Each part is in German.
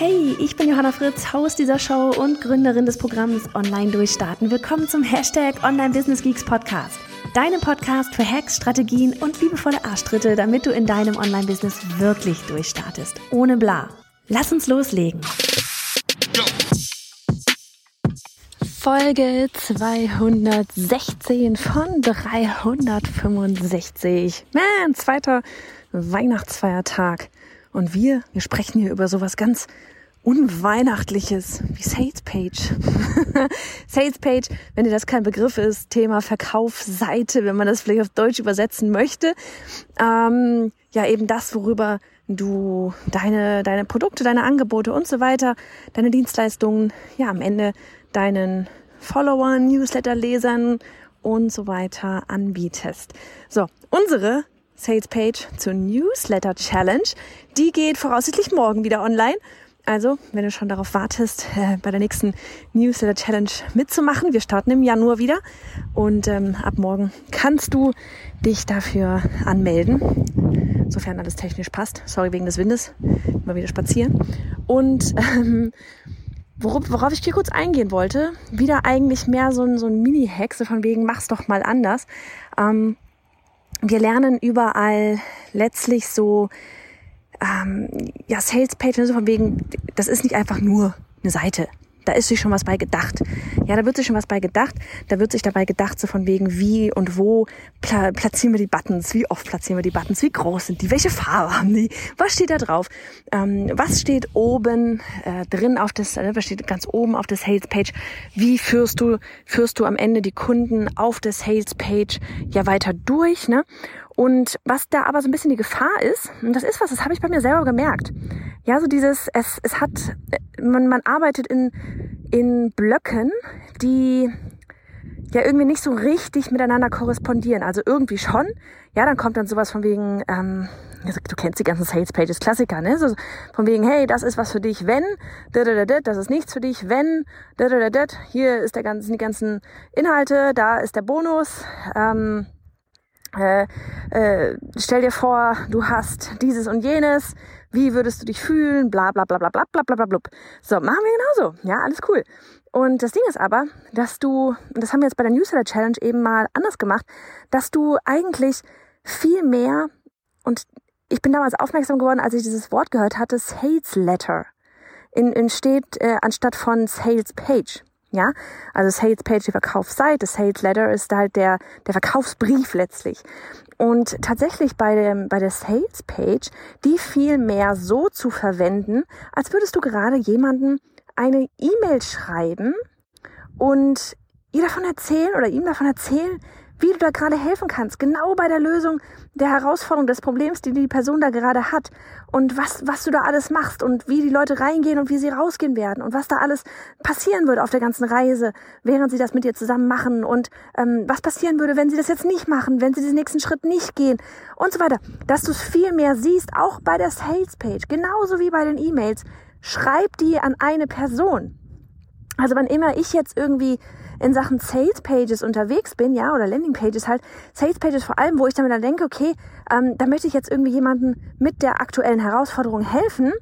Hey, ich bin Johanna Fritz, Haus dieser Show und Gründerin des Programms Online Durchstarten. Willkommen zum Hashtag Online Business Geeks Podcast. Deinem Podcast für Hacks, Strategien und liebevolle Arschtritte, damit du in deinem Online-Business wirklich durchstartest. Ohne bla. Lass uns loslegen. Folge 216 von 365. Man, zweiter Weihnachtsfeiertag. Und wir, wir sprechen hier über sowas ganz Unweihnachtliches wie Sales Page. Sales Page, wenn dir das kein Begriff ist, Thema Verkaufsseite, wenn man das vielleicht auf Deutsch übersetzen möchte. Ähm, ja, eben das, worüber du deine, deine Produkte, deine Angebote und so weiter, deine Dienstleistungen, ja, am Ende deinen Followern, Newsletter-Lesern und so weiter anbietest. So, unsere Sales Page zur Newsletter Challenge. Die geht voraussichtlich morgen wieder online. Also, wenn du schon darauf wartest, äh, bei der nächsten Newsletter Challenge mitzumachen, wir starten im Januar wieder und ähm, ab morgen kannst du dich dafür anmelden, sofern alles technisch passt. Sorry wegen des Windes, mal wieder spazieren. Und ähm, worauf, worauf ich hier kurz eingehen wollte, wieder eigentlich mehr so ein, so ein Mini-Hack, so von wegen, mach's doch mal anders. Ähm, wir lernen überall letztlich so, ähm, ja, Sales Page, so von wegen, das ist nicht einfach nur eine Seite. Da ist sich schon was bei gedacht. Ja, da wird sich schon was bei gedacht. Da wird sich dabei gedacht, so von wegen, wie und wo pla platzieren wir die Buttons, wie oft platzieren wir die Buttons, wie groß sind die, welche Farbe haben die, was steht da drauf, ähm, was steht oben äh, drin auf das, äh, was steht ganz oben auf der Sales Page, wie führst du, führst du am Ende die Kunden auf der Sales Page ja weiter durch, ne? Und was da aber so ein bisschen die Gefahr ist, und das ist was, das habe ich bei mir selber gemerkt. Ja, so dieses, es, es hat, man, man arbeitet in, in Blöcken, die ja irgendwie nicht so richtig miteinander korrespondieren. Also irgendwie schon. Ja, dann kommt dann sowas von wegen, ähm, du kennst die ganzen Sales Pages, Klassiker, ne? So von wegen, hey, das ist was für dich, wenn, das ist nichts für dich, wenn, hier ist der ganzen, die ganzen Inhalte, da ist der Bonus, ähm, äh, äh, stell dir vor, du hast dieses und jenes, wie würdest du dich fühlen, bla bla bla bla bla bla bla bla bla. So, machen wir genauso. Ja, alles cool. Und das Ding ist aber, dass du, und das haben wir jetzt bei der Newsletter Challenge eben mal anders gemacht, dass du eigentlich viel mehr, und ich bin damals aufmerksam geworden, als ich dieses Wort gehört hatte, Sales Letter, in, in äh, anstatt von Sales Page. Ja, also Sales Page die Verkaufsseite, Sales Letter ist halt der, der Verkaufsbrief letztlich. Und tatsächlich bei, dem, bei der Sales Page, die viel mehr so zu verwenden, als würdest du gerade jemanden eine E-Mail schreiben und ihr davon erzählen oder ihm davon erzählen, wie du da gerade helfen kannst, genau bei der Lösung der Herausforderung, des Problems, die die Person da gerade hat und was, was du da alles machst und wie die Leute reingehen und wie sie rausgehen werden und was da alles passieren würde auf der ganzen Reise, während sie das mit dir zusammen machen und ähm, was passieren würde, wenn sie das jetzt nicht machen, wenn sie diesen nächsten Schritt nicht gehen und so weiter. Dass du es viel mehr siehst, auch bei der Sales Page, genauso wie bei den E-Mails. Schreib die an eine Person. Also wann immer ich jetzt irgendwie in Sachen Sales Pages unterwegs bin, ja, oder Landing Pages halt, Sales Pages vor allem, wo ich dann, dann denke, okay, ähm, da möchte ich jetzt irgendwie jemanden mit der aktuellen Herausforderung helfen,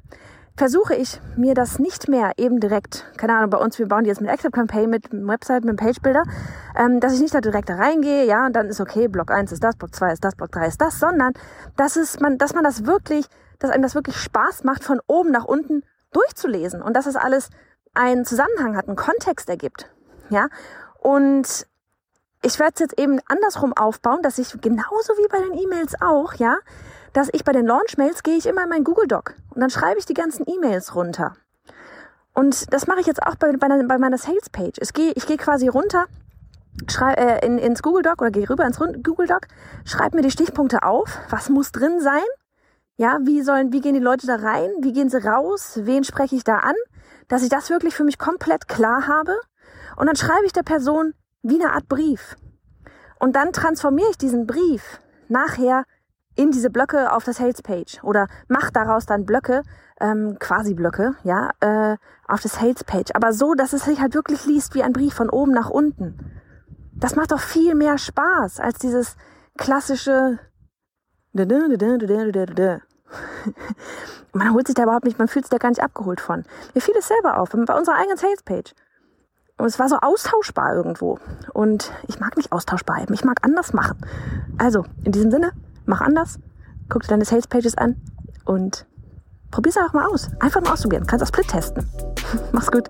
versuche ich mir das nicht mehr eben direkt, keine Ahnung, bei uns, wir bauen die jetzt mit Active Campaign, mit Website, mit Page Builder, ähm, dass ich nicht da direkt da reingehe, ja, und dann ist okay, Block 1 ist das, Block 2 ist das, Block 3 ist das, sondern dass es man, dass man das wirklich, dass einem das wirklich Spaß macht, von oben nach unten durchzulesen. Und dass es alles einen Zusammenhang hat, einen Kontext ergibt. Ja, und ich werde es jetzt eben andersrum aufbauen, dass ich genauso wie bei den E-Mails auch, ja, dass ich bei den Launch-Mails gehe ich immer in meinen Google Doc und dann schreibe ich die ganzen E-Mails runter. Und das mache ich jetzt auch bei, bei, bei meiner Sales-Page. Ich gehe ich gehe quasi runter, schreibe äh, in, ins Google Doc oder gehe rüber ins Google Doc, schreibe mir die Stichpunkte auf, was muss drin sein, ja, wie sollen, wie gehen die Leute da rein, wie gehen sie raus, wen spreche ich da an, dass ich das wirklich für mich komplett klar habe Und dann schreibe ich der Person wie eine Art Brief. Und dann transformiere ich diesen Brief nachher in diese Blöcke auf der Sales Page oder mach daraus dann Blöcke, ähm, quasi Blöcke, ja, äh, auf der Sales Page. Aber so, dass es sich halt wirklich liest wie ein Brief von oben nach unten. Das macht doch viel mehr Spaß als dieses klassische man holt sich da überhaupt nicht, man fühlt sich da gar nicht abgeholt von. Mir fiel es selber auf, bei unserer eigenen Salespage. Und es war so austauschbar irgendwo. Und ich mag nicht austauschbar bleiben, ich mag anders machen. Also, in diesem Sinne, mach anders, guck dir deine Salespages an und probier's einfach mal aus. Einfach mal ausprobieren. Kannst auch Split testen. Mach's gut.